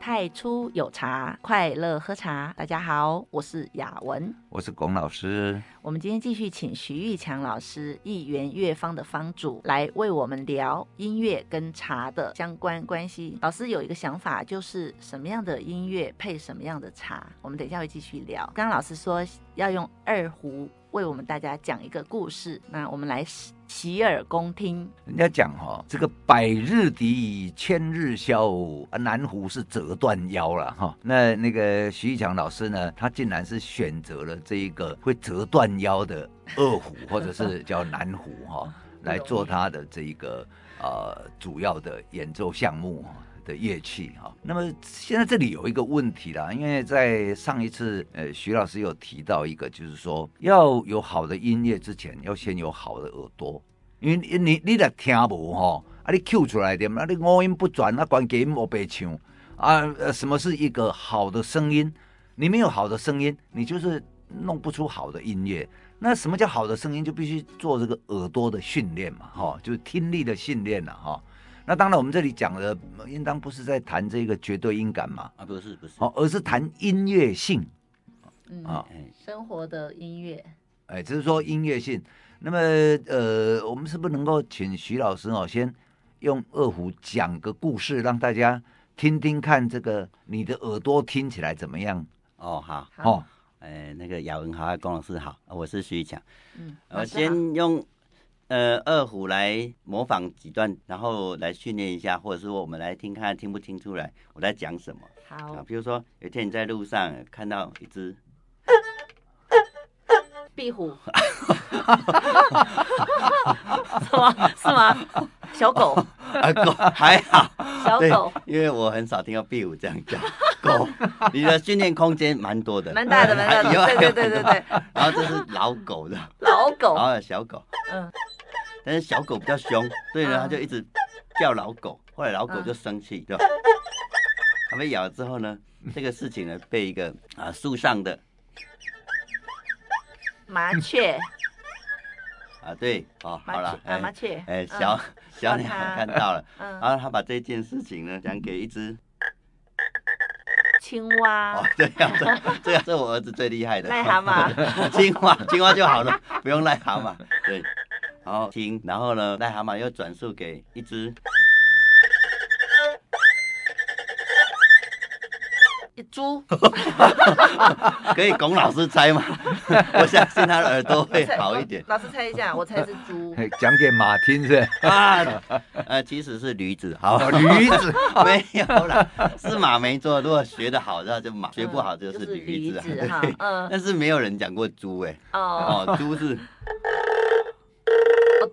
太初有茶，快乐喝茶。大家好，我是雅文，我是龚老师。我们今天继续请徐玉强老师，一元乐坊的坊主，来为我们聊音乐跟茶的相关关系。老师有一个想法，就是什么样的音乐配什么样的茶。我们等一下会继续聊。刚刚老师说要用二胡为我们大家讲一个故事，那我们来洗耳恭听。人家讲哈、哦，这个百日笛，千日箫，南湖是折断腰了哈。那那个徐玉强老师呢，他竟然是选择了这一个会折断腰的二胡，或者是叫南湖哈，来做他的这一个呃主要的演奏项目的乐器哈。那么现在这里有一个问题啦，因为在上一次呃徐老师有提到一个，就是说要有好的音乐之前，要先有好的耳朵，因为你你来听无哈，啊你 Q 出来点，啊你五音不全，啊关键音无白唱啊，呃什么是一个好的声音？你没有好的声音，你就是弄不出好的音乐。那什么叫好的声音？就必须做这个耳朵的训练嘛，哈，就是听力的训练了哈。那当然，我们这里讲的应当不是在谈这个绝对音感嘛？啊，不是不是，哦，而是谈音乐性，嗯啊，生活的音乐，哎，只是说音乐性。那么，呃，我们是不是能够请徐老师哦，先用二胡讲个故事，让大家听听看，这个你的耳朵听起来怎么样？哦，好，哦，哎，那个雅文好，龚老师好，我是徐玉强，嗯，我先用。呃，二胡来模仿几段，然后来训练一下，或者是我们来听看听不听出来我在讲什么。好，啊，比如说有一天你在路上看到一只壁虎，是吗？是吗？小狗，啊，狗还好，小狗，因为我很少听到壁虎这样叫。狗，你的训练空间蛮多的，蛮大的，蛮大的，对对对对对。然后这是老狗的，老狗，然后小狗，嗯。但是小狗比较凶，所以呢，它就一直叫老狗。后来老狗就生气，对吧？它被咬了之后呢，这个事情呢，被一个啊树上的麻雀啊，对，哦，好了，哎，麻雀，哎，小小鸟看到了，然后他把这件事情呢讲给一只青蛙。哦，这样子，这样是我儿子最厉害的。癞蛤蟆，青蛙，青蛙就好了，不用癞蛤蟆，对。然后听，然后呢，癞蛤蟆又转述给一只一猪，可以龚老师猜吗？我相信他的耳朵会好一点。老师猜一下，我猜是猪。讲给马听是？啊，呃，其实是驴子，好，驴子没有啦，是马没错。如果学得好，那就马；学不好就是驴子。对，但是没有人讲过猪，哎，哦，猪是。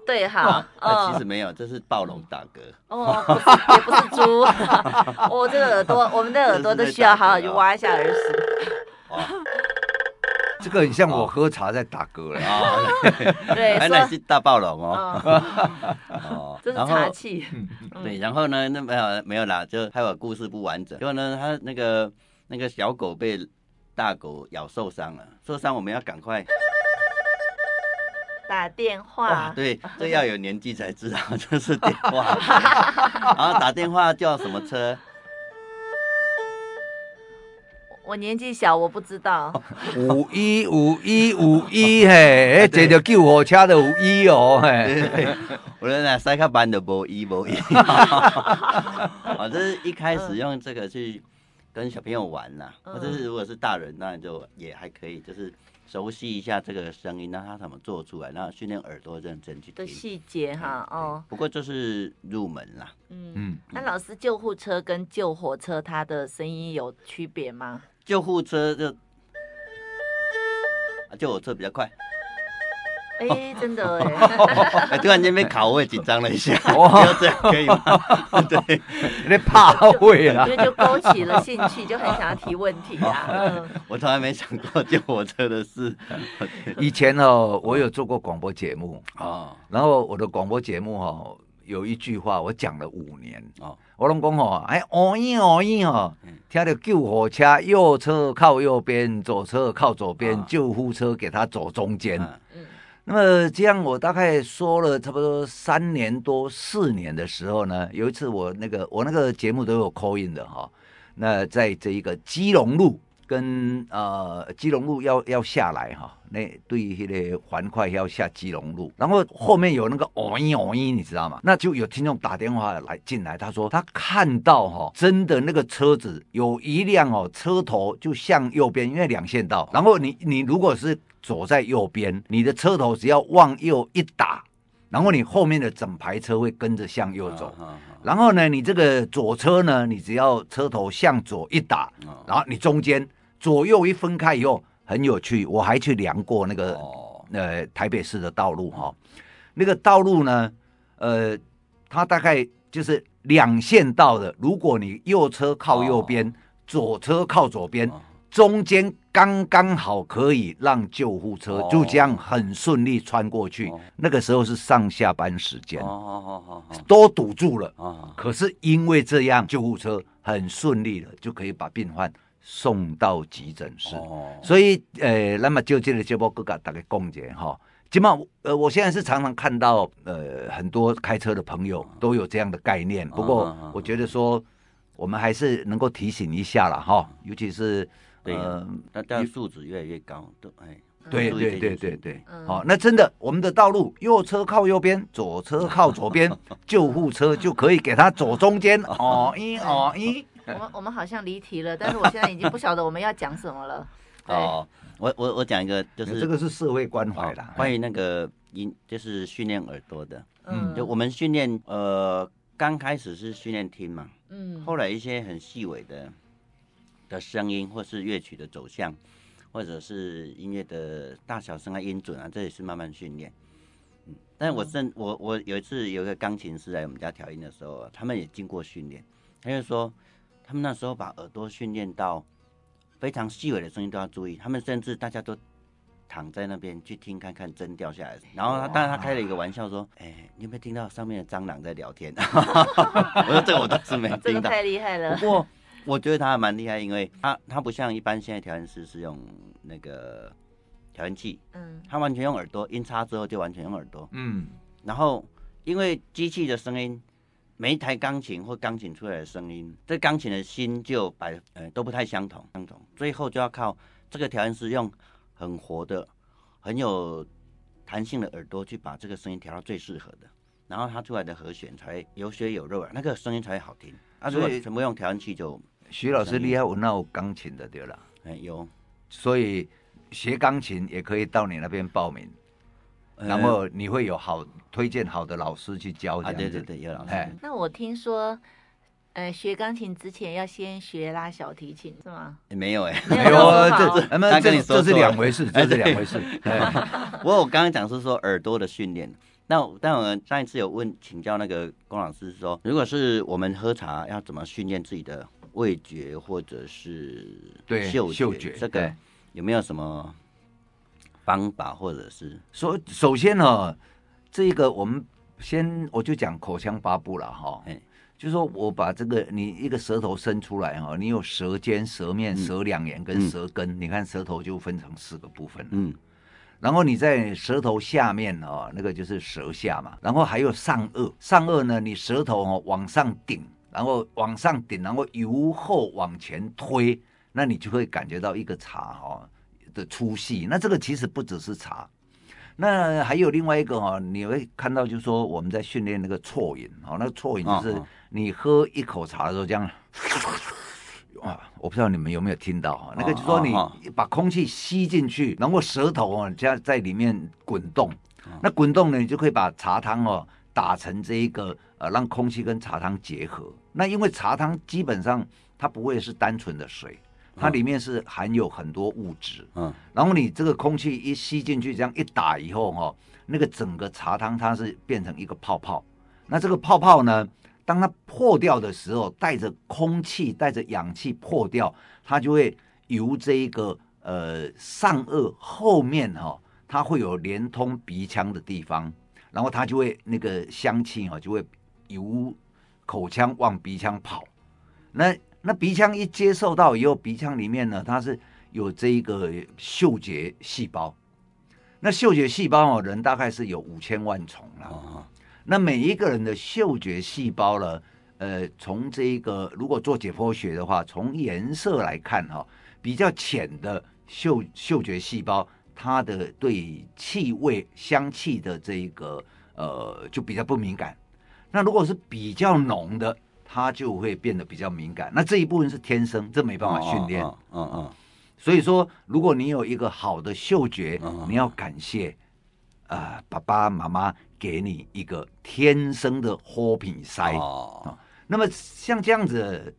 哦，对哈，那其实没有，这是暴龙打嗝。哦，不是，也不是猪。我这个耳朵，我们的耳朵都需要好好去挖一下耳屎。这个很像我喝茶在打嗝了啊。对，原来是大暴龙哦。哦，这是茶气。对，然后呢，那没有没有啦，就还有故事不完整。结果呢，他那个那个小狗被大狗咬受伤了，受伤我们要赶快。打电话，对，这要有年纪才知道，这是电话。然后打电话叫什么车？我年纪小，我不知道。五一五一五一嘿，这叫救火车的五一哦嘿。我那塞卡班的无一无一。啊，这是一开始用这个去跟小朋友玩呐，或者是如果是大人，那就也还可以，就是。熟悉一下这个声音，那他怎么做出来，然后训练耳朵认真去听的细节哈哦。不过就是入门啦。嗯嗯。那老师，救护车跟救火车，它的声音有区别吗？救护车就，啊，救火车比较快。哎、欸，真的 哎！突然间被考，我也紧张了一下。哦，这样可以吗？对，有点怕会了。因为就勾起了兴趣，就很想要提问题啊。嗯、我从来没想过救火车的事。以前哦，我有做过广播节目啊，然后我的广播节目哦，有一句话我讲了五年哦。我拢讲哦，哎，哦咦哦咦哦，听到救火车，右侧靠右边，左侧靠左边，救护车给他走中间。那么这样，我大概说了差不多三年多四年的时候呢，有一次我那个我那个节目都有 call in 的哈，那在这一个基隆路跟呃基隆路要要下来哈，那对于那个环快要下基隆路，然后后面有那个哦音哦音，你知道吗？那就有听众打电话来进来，他说他看到哈，真的那个车子有一辆哦，车头就向右边，因为两线道，然后你你如果是走在右边，你的车头只要往右一打。然后你后面的整排车会跟着向右走，然后呢，你这个左车呢，你只要车头向左一打，然后你中间左右一分开以后，很有趣，我还去量过那个呃台北市的道路哈，那个道路呢，呃，它大概就是两线道的，如果你右车靠右边，左车靠左边。中间刚刚好可以让救护车就这样很顺利穿过去。哦、那个时候是上下班时间，哦、都堵住了。哦、可是因为这样，救护车很顺利的就可以把病患送到急诊室。哦、所以，呃，那么就这个节目，各个大概共解哈。起码，呃，我现在是常常看到，呃，很多开车的朋友都有这样的概念。不过，我觉得说，我们还是能够提醒一下了哈，尤其是。对，但但素质越来越高，都哎，对对对对对，好，那真的，我们的道路右车靠右边，左车靠左边，救护车就可以给他走中间。哦一哦一，我们我们好像离题了，但是我现在已经不晓得我们要讲什么了。哦，我我我讲一个，就是这个是社会关怀啦，关于那个音，就是训练耳朵的。嗯，就我们训练，呃，刚开始是训练听嘛，嗯，后来一些很细微的。的声音，或是乐曲的走向，或者是音乐的大小声啊、音准啊，这也是慢慢训练。嗯，但我真我我有一次有一个钢琴师来我们家调音的时候，他们也经过训练，他就说他们那时候把耳朵训练到非常细微的声音都要注意，他们甚至大家都躺在那边去听看看针掉下来。然后他，当然他开了一个玩笑说：“哎，你有没有听到上面的蟑螂在聊天？” 我说：“这个我倒是没听到。”太厉害了。不过。我觉得他还蛮厉害，因为他他不像一般现在调音师是用那个调音器，嗯，他完全用耳朵，音叉之后就完全用耳朵，嗯，然后因为机器的声音，每一台钢琴或钢琴出来的声音，这钢琴的心就摆呃都不太相同，相同，最后就要靠这个调音师用很活的、很有弹性的耳朵去把这个声音调到最适合的，然后他出来的和弦才有血有肉啊，那个声音才会好听。啊，如果全部用调音器就。徐老师厉害，我那有钢琴的对了，哎有，所以学钢琴也可以到你那边报名，然后你会有好推荐好的老师去教这样子。对对对，有老师。那我听说，呃，学钢琴之前要先学拉小提琴是吗？没有哎，没有，这这，那这这是两回事，这是两回事。不过我刚刚讲是说耳朵的训练，那但我们上一次有问请教那个龚老师说，如果是我们喝茶要怎么训练自己的？味觉或者是嗅觉，嗅觉这个有没有什么方法，或者是？说，首先呢，这个我们先我就讲口腔八步了哈，哎，就是说我把这个你一个舌头伸出来哈，你有舌尖、舌面、舌两沿跟舌根，嗯、你看舌头就分成四个部分，嗯，然后你在舌头下面哦，那个就是舌下嘛，然后还有上颚，上颚呢，你舌头哦往上顶。然后往上顶，然后由后往前推，那你就会感觉到一个茶哈的粗细。那这个其实不只是茶，那还有另外一个哈，你会看到就是说我们在训练那个啜饮哦，那个啜饮就是你喝一口茶的时候这样，啊，我不知道你们有没有听到哈，那个就是说你把空气吸进去，然后舌头啊在在里面滚动，那滚动呢，你就可以把茶汤哦打成这一个呃，让空气跟茶汤结合。那因为茶汤基本上它不会是单纯的水，它里面是含有很多物质。嗯，然后你这个空气一吸进去，这样一打以后哈，那个整个茶汤它是变成一个泡泡。那这个泡泡呢，当它破掉的时候，带着空气、带着氧气破掉，它就会由这一个呃上颚后面哈，它会有连通鼻腔的地方，然后它就会那个香气啊就会由。口腔往鼻腔跑，那那鼻腔一接受到以后，鼻腔里面呢，它是有这一个嗅觉细胞。那嗅觉细胞哦，人大概是有五千万重了。那每一个人的嗅觉细胞呢，呃，从这一个如果做解剖学的话，从颜色来看哈、哦，比较浅的嗅嗅觉细胞，它的对气味、香气的这一个呃就比较不敏感。那如果是比较浓的，它就会变得比较敏感。那这一部分是天生，这没办法训练。嗯嗯。所以说，如果你有一个好的嗅觉，你要感谢啊、呃，爸爸妈妈给你一个天生的豁品塞。哦。那么像这样子，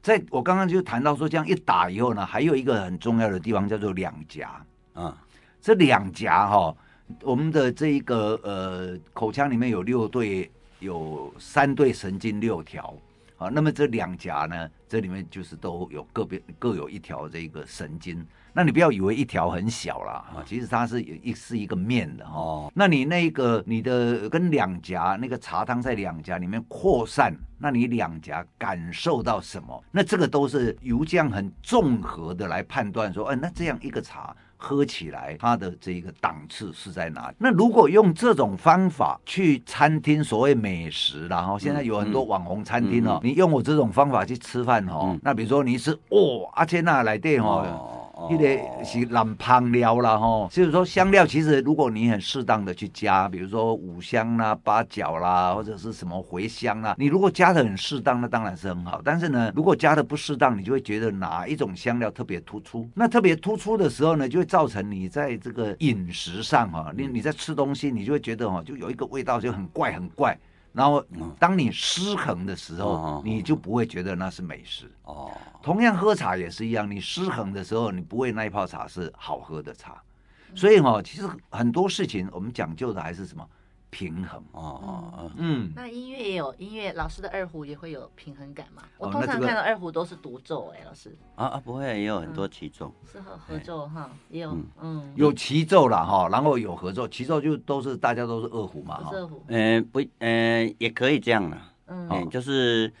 在我刚刚就谈到说，这样一打以后呢，还有一个很重要的地方叫做两颊。啊，这两颊哈，我们的这一个呃口腔里面有六对。有三对神经六条，啊，那么这两颊呢，这里面就是都有个别各有一条这个神经。那你不要以为一条很小啦啊，其实它是有一是一个面的哦。那你那个你的跟两颊那个茶汤在两颊里面扩散，那你两颊感受到什么？那这个都是由这样很综合的来判断说，哎，那这样一个茶。喝起来，它的这个档次是在哪里？那如果用这种方法去餐厅，所谓美食，然后现在有很多网红餐厅哦，你用我这种方法去吃饭哦，那比如说你是哦，阿切那来电哦。一个是蓝香料啦，吼，就是说香料其实如果你很适当的去加，比如说五香啦、八角啦，或者是什么茴香啦，你如果加的很适当，那当然是很好。但是呢，如果加的不适当，你就会觉得哪一种香料特别突出。那特别突出的时候呢，就会造成你在这个饮食上哈，你你在吃东西，你就会觉得哈，就有一个味道就很怪很怪。然后，当你失衡的时候，你就不会觉得那是美食。哦，同样喝茶也是一样，你失衡的时候，你不会那一泡茶是好喝的茶。所以哈，其实很多事情我们讲究的还是什么？平衡。哦，嗯，那音乐也有音乐老师的二胡也会有平衡感吗？我通常看到二胡都是独奏，哎，老师。啊啊，不会，也有很多齐奏，是合合奏哈，也有嗯，有齐奏了哈，然后有合奏，齐奏就都是大家都是二胡嘛，二胡，嗯不嗯也可以这样了，嗯，就是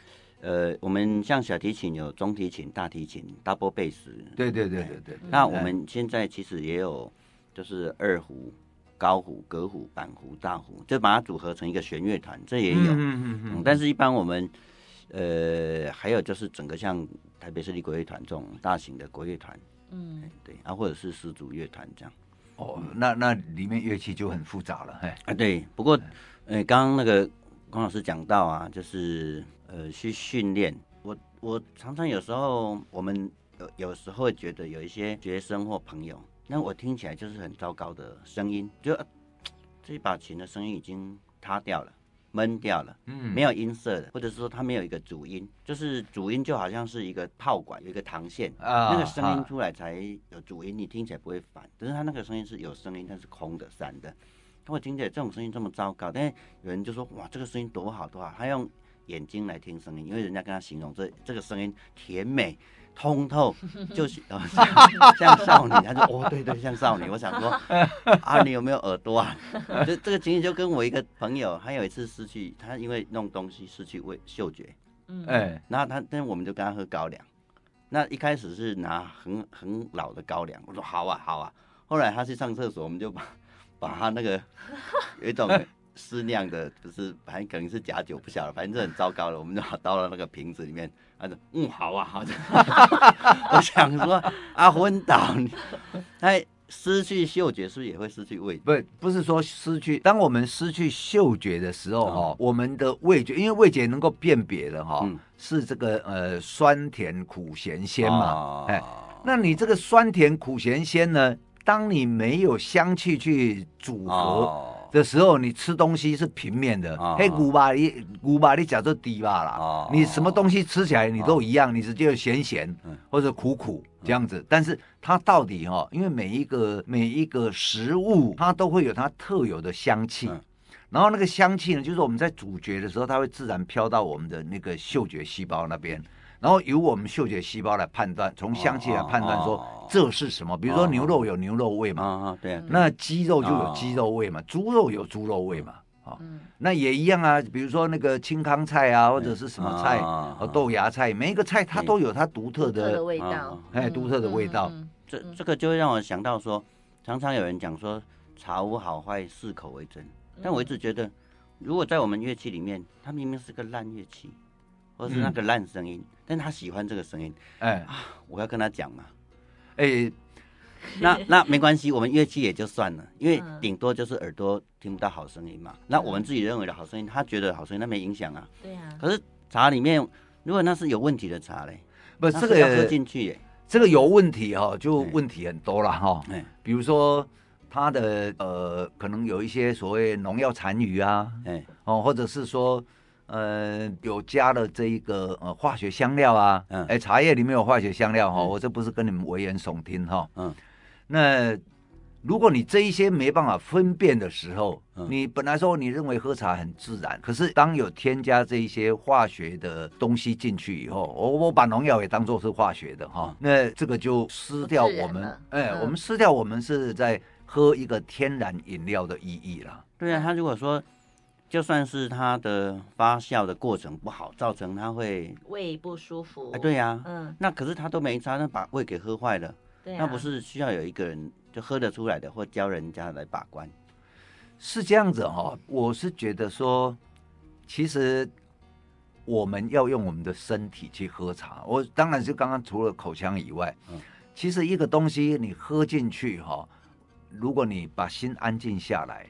呃我们像小提琴有中提琴、大提琴、double bass，对对对对对，那我们现在其实也有就是二胡。高胡、革胡、板胡、大胡，就把它组合成一个弦乐团，这也有。嗯嗯嗯。但是，一般我们，呃，还有就是整个像台北市立国乐团这种大型的国乐团，嗯，对啊，或者是十组乐团这样。哦，那那里面乐器就很复杂了，嘿。啊，对。不过，呃，刚刚那个龚老师讲到啊，就是呃，去训练。我我常常有时候，我们有有时候会觉得有一些学生或朋友。那我听起来就是很糟糕的声音，就这一把琴的声音已经塌掉了，闷掉了，嗯，没有音色的，或者是说它没有一个主音，就是主音就好像是一个炮管有一个膛线，啊，那个声音出来才有主音，你听起来不会烦。可是它那个声音是有声音，但是空的散的。我听起来这种声音这么糟糕，但是有人就说哇，这个声音多好多好，他用眼睛来听声音，因为人家跟他形容这这个声音甜美。通透 就是像 像少女，他说哦对对像少女，我想说啊你有没有耳朵啊？这这个情形就跟我一个朋友，他有一次失去，他因为弄东西失去味嗅觉，嗯哎，然后他但是我们就跟他喝高粱，那一开始是拿很很老的高粱，我说好啊好啊，后来他去上厕所，我们就把把他那个有一种。适量的，就是反正可能是假酒，不晓得，反正是很糟糕的，我们就倒到那个瓶子里面。他说：“嗯，好啊，好的。”我想说，啊，昏倒，他失去嗅觉是不是也会失去味觉？不，不是说失去。当我们失去嗅觉的时候，哈、哦，我们的味觉，因为味觉能够辨别的，哈、嗯，是这个呃酸甜苦咸鲜嘛。哦、哎，那你这个酸甜苦咸鲜呢？当你没有香气去组合。哦的时候，你吃东西是平面的，嘿，牛吧你牛吧你讲做低吧啦，你什么东西吃起来你都一样，你直接咸咸或者苦苦这样子，但是它到底哈，因为每一个每一个食物它都会有它特有的香气，然后那个香气呢，就是我们在咀嚼的时候，它会自然飘到我们的那个嗅觉细胞那边。然后由我们嗅觉细胞来判断，从香气来判断说这是什么。比如说牛肉有牛肉味嘛，对，那鸡肉就有鸡肉味嘛，猪肉有猪肉味嘛，啊，那也一样啊。比如说那个青康菜啊，或者是什么菜，和豆芽菜，每一个菜它都有它独特的味道，哎，独特的味道。这这个就会让我想到说，常常有人讲说茶无好坏，适口为真。但我一直觉得，如果在我们乐器里面，它明明是个烂乐器。或是那个烂声音，嗯、但他喜欢这个声音，哎啊，我要跟他讲嘛，哎，那那没关系，我们乐器也就算了，因为顶多就是耳朵听不到好声音嘛。嗯、那我们自己认为的好声音，他觉得好声音，那没影响啊。对啊。可是茶里面，如果那是有问题的茶嘞，不，这个要喝进去耶。这个有问题哈，就问题很多了哈。哎，比如说它的呃，可能有一些所谓农药残余啊，哎哦，或者是说呃有加了这一个呃化学香料啊，嗯，哎，茶叶里面有化学香料哈，我这不是跟你们危言耸听哈，嗯，那。如果你这一些没办法分辨的时候，嗯、你本来说你认为喝茶很自然，可是当有添加这一些化学的东西进去以后，我我把农药也当做是化学的哈，那这个就失掉我们，哎，嗯、我们失掉我们是在喝一个天然饮料的意义了。对啊，他如果说就算是它的发酵的过程不好，造成它会胃不舒服，哎，对呀、啊，嗯，那可是他都没差，那把胃给喝坏了，对啊、那不是需要有一个人。就喝得出来的，或教人家来把关，是这样子哈、哦。我是觉得说，其实我们要用我们的身体去喝茶。我当然是刚刚除了口腔以外，嗯，其实一个东西你喝进去哈、哦，如果你把心安静下来，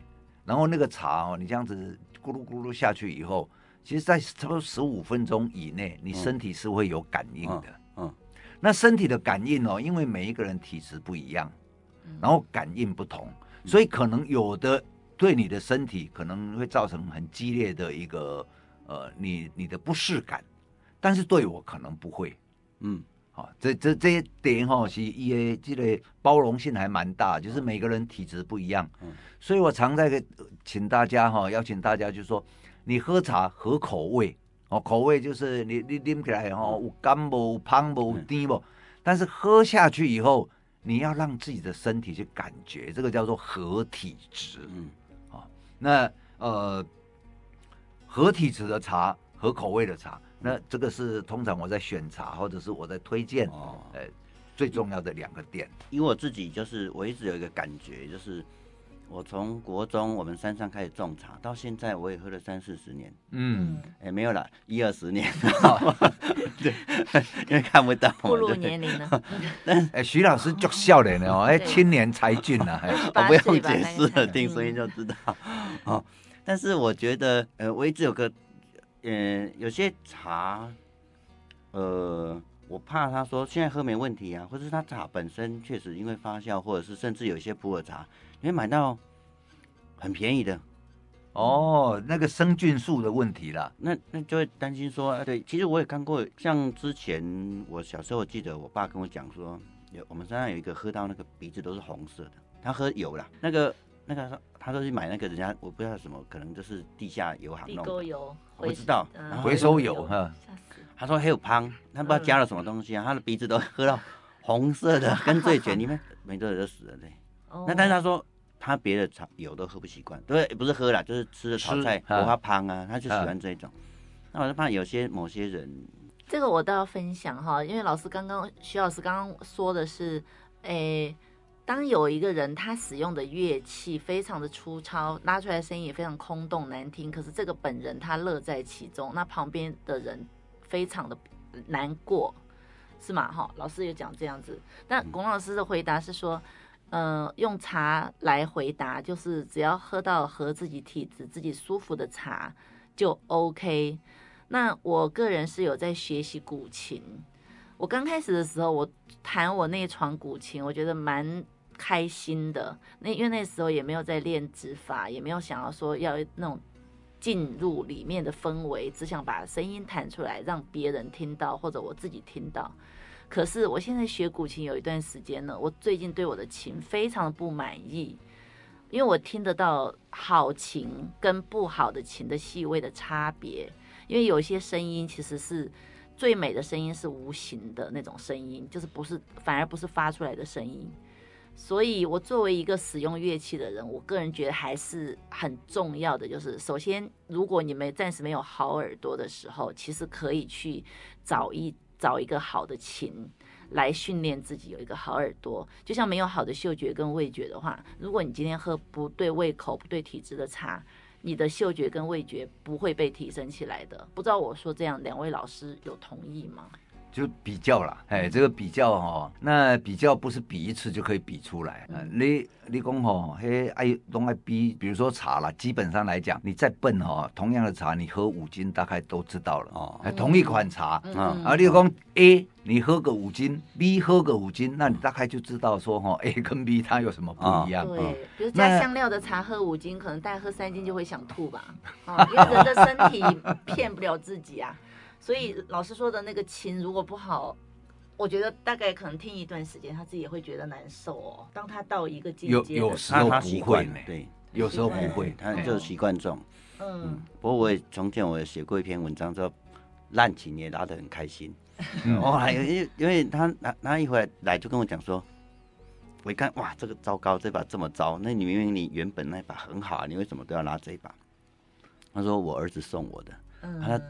然后那个茶哦，你这样子咕噜咕噜下去以后，其实，在差不多十五分钟以内，你身体是会有感应的。嗯，嗯，那身体的感应哦，因为每一个人体质不一样。然后感应不同，所以可能有的对你的身体可能会造成很激烈的一个呃，你你的不适感，但是对我可能不会，嗯，好，这这这一点哈，是也这个包容性还蛮大，就是每个人体质不一样，嗯，所以我常在请大家哈，邀请大家就是说，你喝茶合口味哦，口味就是你你啉起来哈，有甘无胖无甜无，但是喝下去以后。你要让自己的身体去感觉，这个叫做合体质。嗯，好，那呃，合体质的茶，合口味的茶，那这个是通常我在选茶或者是我在推荐，哦，呃，最重要的两个点。因为我自己就是我一直有一个感觉，就是。我从国中我们山上开始种茶，到现在我也喝了三四十年。嗯，哎、欸，没有了，一二十年。对，因为看不到。步入年龄了。但哎、欸，徐老师就笑脸了哦，哎，青年才俊呐，我不用解释了，听声音就知道。哦，但是我觉得，呃，我一直有个，呃，有些茶，呃，我怕他说现在喝没问题啊，或者是他茶本身确实因为发酵，或者是甚至有一些普洱茶。你会买到很便宜的。哦，那个生菌素的问题啦，那那就会担心说，啊，对，其实我也看过，像之前我小时候我记得我爸跟我讲说，有我们山上有一个喝到那个鼻子都是红色的，他喝油了，那个那个他说去买那个人家我不知道什么，可能就是地下油行弄的，地沟油，我不知道，嗯、回收油哈，他说还有胖，他不知道加了什么东西啊，他的鼻子都喝到红色的，跟醉卷里面。没多久就死了对，那但是他说。他别的茶油都喝不习惯，对，不是喝了，就是吃的炒菜不怕胖啊，他就喜欢这种。那我就怕有些某些人，这个我倒要分享哈，因为老师刚刚徐老师刚刚说的是，诶、欸，当有一个人他使用的乐器非常的粗糙，拉出来的声音也非常空洞难听，可是这个本人他乐在其中，那旁边的人非常的难过，是吗？哈，老师有讲这样子，但龚老师的回答是说。嗯、呃，用茶来回答，就是只要喝到合自己体质、自己舒服的茶就 OK。那我个人是有在学习古琴，我刚开始的时候，我弹我那床古琴，我觉得蛮开心的。那因为那时候也没有在练指法，也没有想要说要那种进入里面的氛围，只想把声音弹出来，让别人听到或者我自己听到。可是我现在学古琴有一段时间了，我最近对我的琴非常的不满意，因为我听得到好琴跟不好的琴的细微的差别，因为有些声音其实是最美的声音是无形的那种声音，就是不是反而不是发出来的声音，所以我作为一个使用乐器的人，我个人觉得还是很重要的，就是首先如果你们暂时没有好耳朵的时候，其实可以去找一。找一个好的琴来训练自己有一个好耳朵，就像没有好的嗅觉跟味觉的话，如果你今天喝不对胃口、不对体质的茶，你的嗅觉跟味觉不会被提升起来的。不知道我说这样，两位老师有同意吗？就比较啦，哎，这个比较哦，那比较不是比一次就可以比出来。嗯、你你讲哦，嘿，爱拢爱比，比如说茶啦，基本上来讲，你再笨哦，同样的茶，你喝五斤大概都知道了哦。嗯、同一款茶，嗯，啊，你讲 A，你喝个五斤，B 喝个五斤，那你大概就知道说哈，A 跟 B 它有什么不一样。对，比如加香料的茶喝五斤，可能大概喝三斤就会想吐吧。啊，因为人的身体骗不了自己啊。所以老师说的那个琴如果不好，我觉得大概可能听一段时间，他自己也会觉得难受哦。当他到一个境界，有有时候不会，对，有时候不会，他就习惯重。嗯，不过我也从前我也写过一篇文章，说烂琴也拉得很开心。哦，还有因因为他他他一回来来就跟我讲说，我一看哇，这个糟糕，这把这么糟，那你明明你原本那把很好啊，你为什么都要拉这一把？他说我儿子送我的。他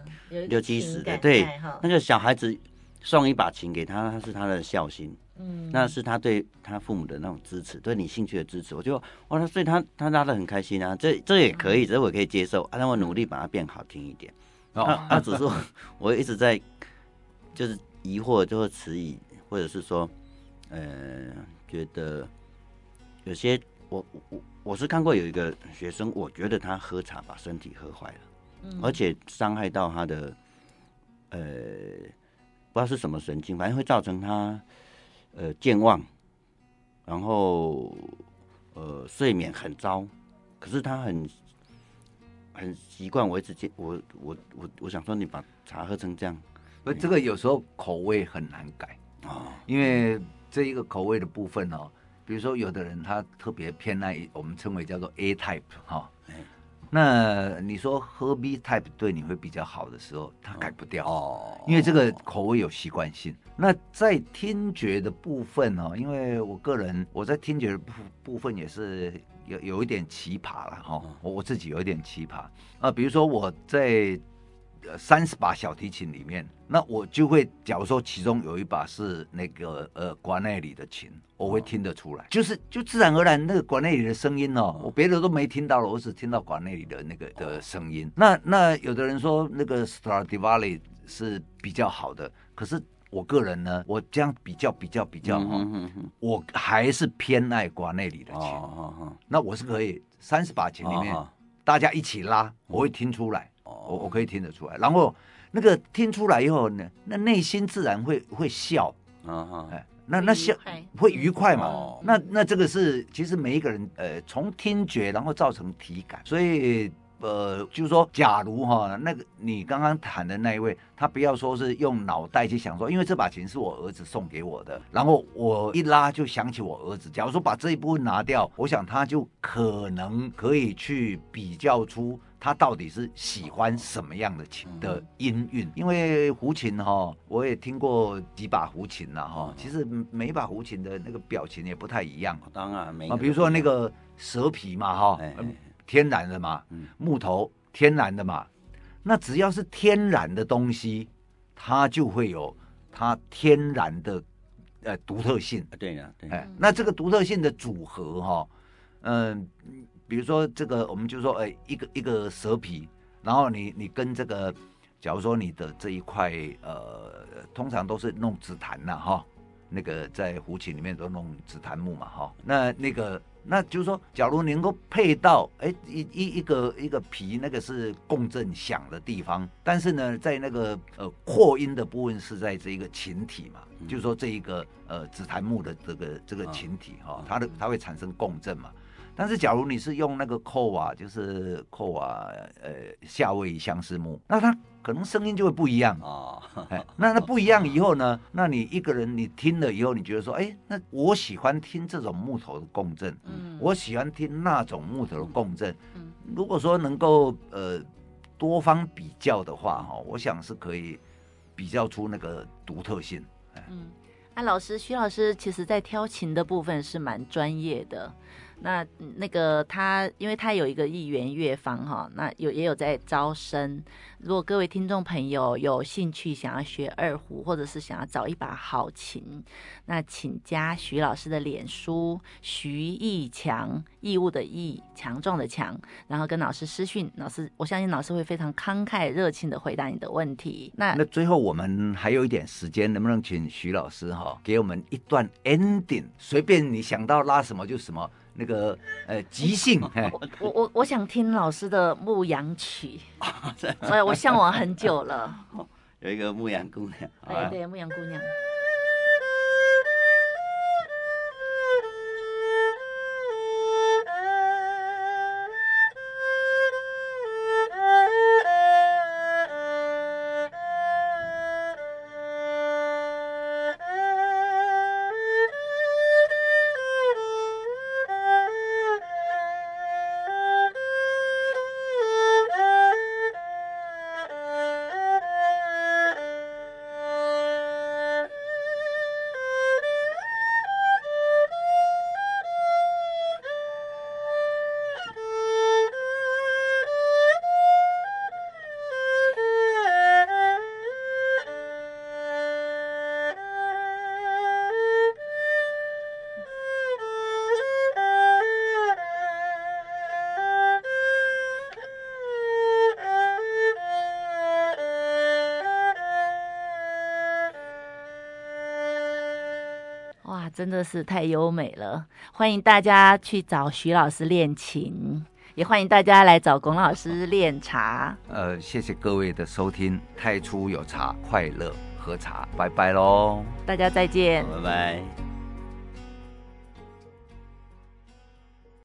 六七十的，对，那个小孩子送一把琴给他，他是他的孝心，嗯，那是他对他父母的那种支持，对你兴趣的支持。我就哇，所以他他拉的很开心啊，这这也可以，这我可以接受啊，那我努力把它变好听一点。哦，他 只是我一直在就是疑惑，就会迟疑，或者是说，呃，觉得有些我我我是看过有一个学生，我觉得他喝茶把身体喝坏了。而且伤害到他的，呃，不知道是什么神经，反正会造成他，呃，健忘，然后，呃，睡眠很糟。可是他很，很习惯。我一直接我我我我想说，你把茶喝成这样，不，这个有时候口味很难改啊，因为这一个口味的部分哦，比如说有的人他特别偏爱我们称为叫做 A type 哈。那你说喝 B type 对你会比较好的时候，他改不掉哦，因为这个口味有习惯性。那在听觉的部分哦，因为我个人我在听觉的部部分也是有有一点奇葩了哈，我我自己有一点奇葩啊，比如说我在。三十把小提琴里面，那我就会，假如说其中有一把是那个呃瓜内里的琴，我会听得出来，就是就自然而然那个瓜内里的声音哦，我别的都没听到了，我只听到瓜内里的那个的声音。那那有的人说那个 Stradivari 是比较好的，可是我个人呢，我这样比较比较比较哈，我还是偏爱瓜内里的琴。那我是可以三十把琴里面大家一起拉，我会听出来。我我可以听得出来，然后那个听出来以后呢，那内心自然会会笑，啊哎，那那笑会愉快嘛？哦、那那这个是其实每一个人呃从听觉然后造成体感，所以呃就是说，假如哈那个你刚刚谈的那一位，他不要说是用脑袋去想说，因为这把琴是我儿子送给我的，然后我一拉就想起我儿子。假如说把这一部分拿掉，我想他就可能可以去比较出。他到底是喜欢什么样的琴的音韵？因为胡琴哈，我也听过几把胡琴了哈。其实每一把胡琴的那个表情也不太一样。当然，没啊，比如说那个蛇皮嘛哈，天然的嘛，木头天然的嘛。那只要是天然的东西，它就会有它天然的呃独特性。对呀，对。那这个独特性的组合哈，嗯。比如说这个，我们就说，哎，一个一个蛇皮，然后你你跟这个，假如说你的这一块，呃，通常都是弄紫檀呐，哈，那个在胡琴里面都弄紫檀木嘛，哈，那那个，那就是说，假如能够配到，哎，一一一个一个皮，那个是共振响的地方，但是呢，在那个呃扩音的部分是在这一个琴体嘛，嗯、就是说这一个呃紫檀木的这个这个琴体哈，它的它会产生共振嘛。但是，假如你是用那个扣瓦，就是扣瓦，呃，夏威夷相思木，那它可能声音就会不一样啊。哦、那那不一样以后呢？那你一个人你听了以后，你觉得说，哎，那我喜欢听这种木头的共振，嗯，我喜欢听那种木头的共振。嗯，如果说能够呃多方比较的话，哈，我想是可以比较出那个独特性。嗯，那老师徐老师，其实在挑琴的部分是蛮专业的。那那个他，因为他有一个一元乐坊哈，那有也有在招生。如果各位听众朋友有兴趣想要学二胡，或者是想要找一把好琴，那请加徐老师的脸书徐义强，义务的义，强壮的强，然后跟老师私讯，老师我相信老师会非常慷慨热情的回答你的问题。那那最后我们还有一点时间，能不能请徐老师哈给我们一段 ending？随便你想到拉什么就什么。那个呃，即兴，我我我想听老师的牧羊曲，所以我向往很久了。有一个牧羊姑娘，哎，对，牧羊姑娘。真的是太优美了，欢迎大家去找徐老师练琴，也欢迎大家来找龚老师练茶。呃，谢谢各位的收听，太初有茶，快乐喝茶，拜拜喽，大家再见，拜拜。